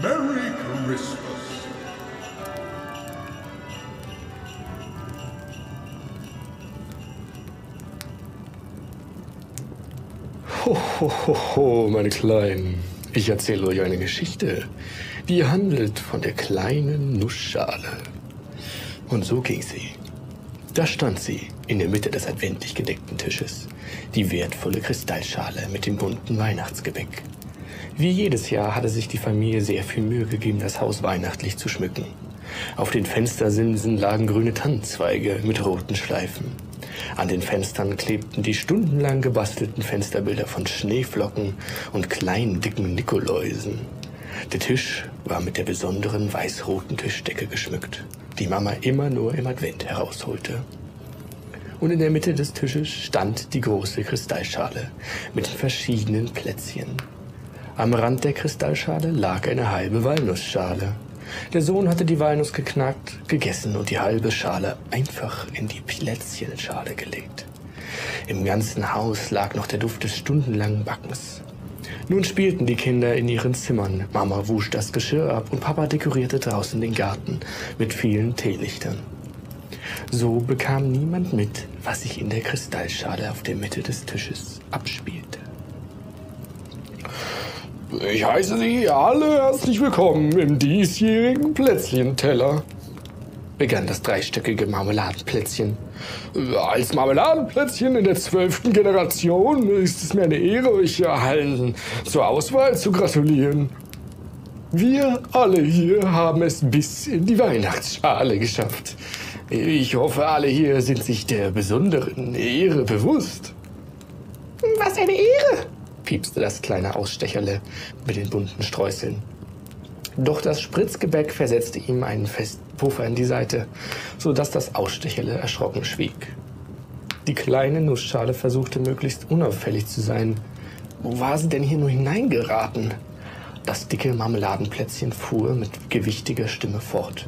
Merry Christmas. Ho, meine Kleinen. Ich erzähle euch eine Geschichte, die handelt von der kleinen Nussschale. Und so ging sie. Da stand sie in der Mitte des adventlich gedeckten Tisches, die wertvolle Kristallschale mit dem bunten Weihnachtsgebäck. Wie jedes Jahr hatte sich die Familie sehr viel Mühe gegeben, das Haus weihnachtlich zu schmücken. Auf den Fenstersimsen lagen grüne Tannenzweige mit roten Schleifen. An den Fenstern klebten die stundenlang gebastelten Fensterbilder von Schneeflocken und kleinen dicken Nikoläusen. Der Tisch war mit der besonderen weiß-roten Tischdecke geschmückt, die Mama immer nur im Advent herausholte. Und in der Mitte des Tisches stand die große Kristallschale mit den verschiedenen Plätzchen. Am Rand der Kristallschale lag eine halbe Walnussschale. Der Sohn hatte die Walnuss geknackt, gegessen und die halbe Schale einfach in die Plätzchenschale gelegt. Im ganzen Haus lag noch der Duft des stundenlangen Backens. Nun spielten die Kinder in ihren Zimmern. Mama wusch das Geschirr ab und Papa dekorierte draußen den Garten mit vielen Teelichtern. So bekam niemand mit, was sich in der Kristallschale auf der Mitte des Tisches abspielte. Ich heiße Sie alle herzlich willkommen im diesjährigen Plätzchenteller, begann das dreistöckige Marmeladenplätzchen. Als Marmeladenplätzchen in der zwölften Generation ist es mir eine Ehre, euch allen zur Auswahl zu gratulieren. Wir alle hier haben es bis in die Weihnachtsschale geschafft. Ich hoffe, alle hier sind sich der besonderen Ehre bewusst. Was eine Ehre! piepste das kleine Ausstecherle mit den bunten Streuseln. Doch das Spritzgebäck versetzte ihm einen festen Puffer in die Seite, so dass das Ausstecherle erschrocken schwieg. Die kleine Nussschale versuchte möglichst unauffällig zu sein. Wo war sie denn hier nur hineingeraten? Das dicke Marmeladenplätzchen fuhr mit gewichtiger Stimme fort.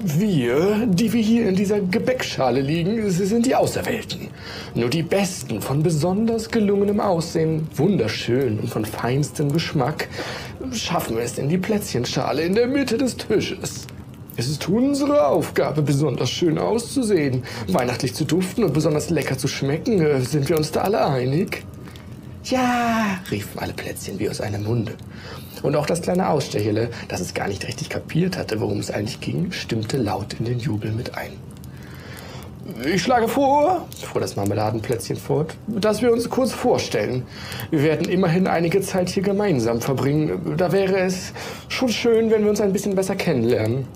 Wir, die wir hier in dieser Gebäckschale liegen, sind die Auserwählten. Nur die Besten von besonders gelungenem Aussehen, wunderschön und von feinstem Geschmack, schaffen es in die Plätzchenschale in der Mitte des Tisches. Es ist unsere Aufgabe, besonders schön auszusehen, weihnachtlich zu duften und besonders lecker zu schmecken. Sind wir uns da alle einig? Ja, riefen alle Plätzchen wie aus einem Munde. Und auch das kleine Ausstechele, das es gar nicht richtig kapiert hatte, worum es eigentlich ging, stimmte laut in den Jubel mit ein. Ich schlage vor, fuhr das Marmeladenplätzchen fort, dass wir uns kurz vorstellen. Wir werden immerhin einige Zeit hier gemeinsam verbringen. Da wäre es schon schön, wenn wir uns ein bisschen besser kennenlernen.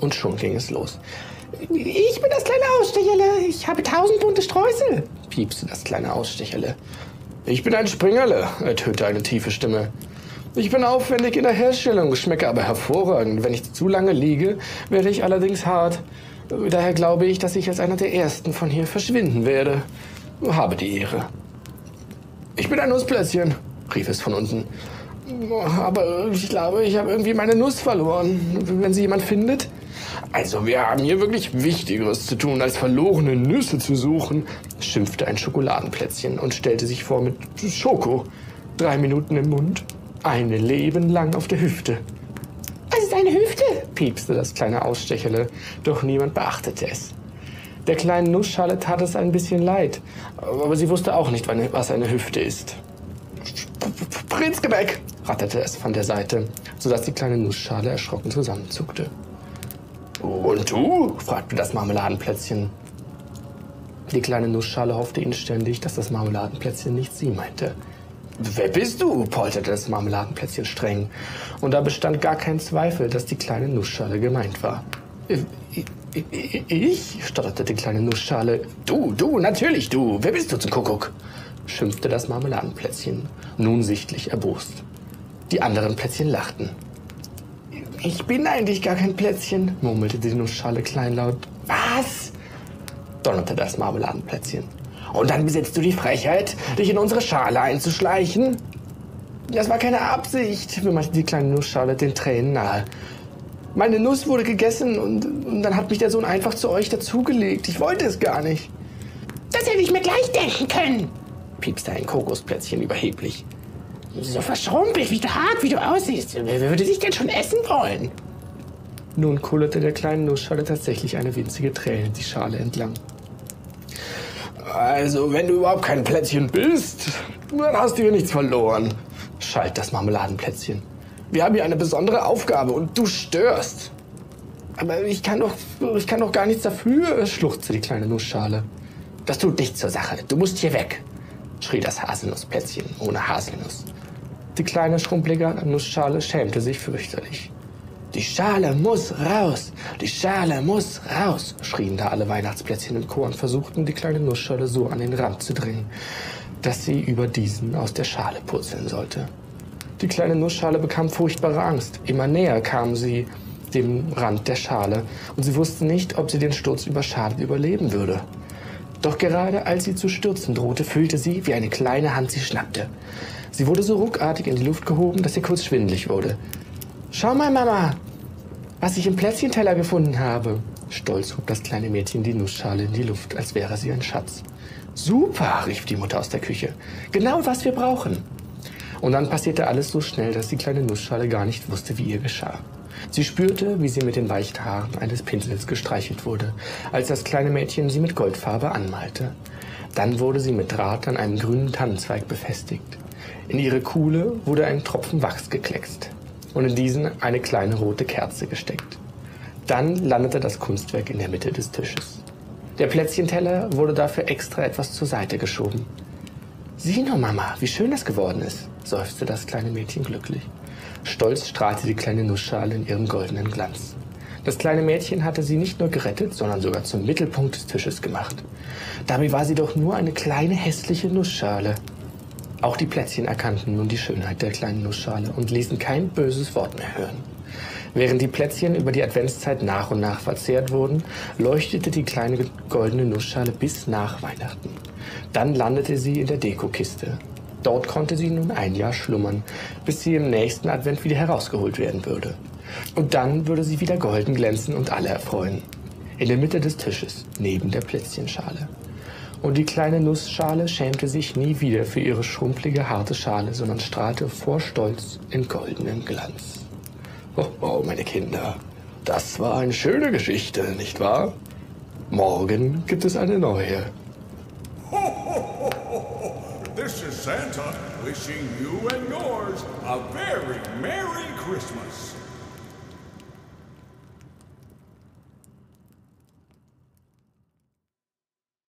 Und schon ging es los. Ich bin das kleine Ausstecherle. Ich habe tausend bunte Streusel, piepste das kleine Ausstecherle. Ich bin ein Springerle, ertönte eine tiefe Stimme. Ich bin aufwendig in der Herstellung, schmecke aber hervorragend. Wenn ich zu lange liege, werde ich allerdings hart. Daher glaube ich, dass ich als einer der Ersten von hier verschwinden werde. Habe die Ehre. Ich bin ein Nussplätzchen, rief es von unten. Aber ich glaube, ich habe irgendwie meine Nuss verloren. Wenn sie jemand findet. Also, wir haben hier wirklich Wichtigeres zu tun, als verlorene Nüsse zu suchen, schimpfte ein Schokoladenplätzchen und stellte sich vor mit Schoko. Drei Minuten im Mund, ein Leben lang auf der Hüfte. Es ist eine Hüfte, piepste das kleine Ausstecherle, doch niemand beachtete es. Der kleinen Nussschale tat es ein bisschen leid, aber sie wusste auch nicht, was eine Hüfte ist. Prinzgebäck, ratterte es von der Seite, sodass die kleine Nussschale erschrocken zusammenzuckte. Und du? fragte das Marmeladenplätzchen. Die kleine Nussschale hoffte inständig, dass das Marmeladenplätzchen nicht sie meinte. Wer bist du? polterte das Marmeladenplätzchen streng. Und da bestand gar kein Zweifel, dass die kleine Nussschale gemeint war. Ich? stotterte die kleine Nussschale. Du, du, natürlich du. Wer bist du zum Kuckuck? schimpfte das Marmeladenplätzchen, nun sichtlich erbost. Die anderen Plätzchen lachten. Ich bin eigentlich gar kein Plätzchen, murmelte die Nussschale kleinlaut. Was? donnerte das Marmeladenplätzchen. Und dann besitzt du die Frechheit, dich in unsere Schale einzuschleichen? Das war keine Absicht, wimmerte die kleine Nussschale den Tränen nahe. Meine Nuss wurde gegessen und, und dann hat mich der Sohn einfach zu euch dazugelegt. Ich wollte es gar nicht. Das hätte ich mir gleich denken können, piepste ein Kokosplätzchen überheblich. So verschrumpelt, wie hart, wie du aussiehst. Wer würde dich denn schon essen wollen? Nun kullerte der kleinen Nussschale tatsächlich eine winzige Träne die Schale entlang. Also, wenn du überhaupt kein Plätzchen bist, dann hast du hier nichts verloren, schalt das Marmeladenplätzchen. Wir haben hier eine besondere Aufgabe und du störst. Aber ich kann doch, ich kann doch gar nichts dafür, schluchzte die kleine Nussschale. Das tut nichts zur Sache. Du musst hier weg, schrie das Haselnussplätzchen ohne Haselnuss. Die kleine schrumpelige Nussschale schämte sich fürchterlich. Die Schale muss raus, die Schale muss raus, schrien da alle Weihnachtsplätzchen im Chor und versuchten, die kleine Nussschale so an den Rand zu drängen, dass sie über diesen aus der Schale purzeln sollte. Die kleine Nussschale bekam furchtbare Angst. Immer näher kam sie dem Rand der Schale und sie wusste nicht, ob sie den Sturz über Schale überleben würde. Doch gerade als sie zu stürzen drohte, fühlte sie, wie eine kleine Hand sie schnappte. Sie wurde so ruckartig in die Luft gehoben, dass ihr kurz schwindlig wurde. Schau mal, Mama, was ich im Plätzchenteller gefunden habe. Stolz hob das kleine Mädchen die Nussschale in die Luft, als wäre sie ein Schatz. Super, rief die Mutter aus der Küche. Genau, was wir brauchen. Und dann passierte alles so schnell, dass die kleine Nussschale gar nicht wusste, wie ihr geschah. Sie spürte, wie sie mit den weichen Haaren eines Pinsels gestreichelt wurde, als das kleine Mädchen sie mit Goldfarbe anmalte. Dann wurde sie mit Draht an einem grünen Tannenzweig befestigt. In ihre Kuhle wurde ein Tropfen Wachs gekleckst und in diesen eine kleine rote Kerze gesteckt. Dann landete das Kunstwerk in der Mitte des Tisches. Der Plätzchenteller wurde dafür extra etwas zur Seite geschoben. Sieh nur, Mama, wie schön das geworden ist, seufzte das kleine Mädchen glücklich. Stolz strahlte die kleine Nussschale in ihrem goldenen Glanz. Das kleine Mädchen hatte sie nicht nur gerettet, sondern sogar zum Mittelpunkt des Tisches gemacht. Dabei war sie doch nur eine kleine hässliche Nussschale. Auch die Plätzchen erkannten nun die Schönheit der kleinen Nussschale und ließen kein böses Wort mehr hören. Während die Plätzchen über die Adventszeit nach und nach verzehrt wurden, leuchtete die kleine goldene Nussschale bis nach Weihnachten. Dann landete sie in der Dekokiste. Dort konnte sie nun ein Jahr schlummern, bis sie im nächsten Advent wieder herausgeholt werden würde. Und dann würde sie wieder golden glänzen und alle erfreuen. In der Mitte des Tisches, neben der Plätzchenschale. Und die kleine Nussschale schämte sich nie wieder für ihre schrumpelige, harte Schale, sondern strahlte vor Stolz in goldenem Glanz. Oh, oh, meine Kinder, das war eine schöne Geschichte, nicht wahr? Morgen gibt es eine neue. Ho, ho, ho, ho, ho. This is Santa wishing you and yours a very Merry Christmas.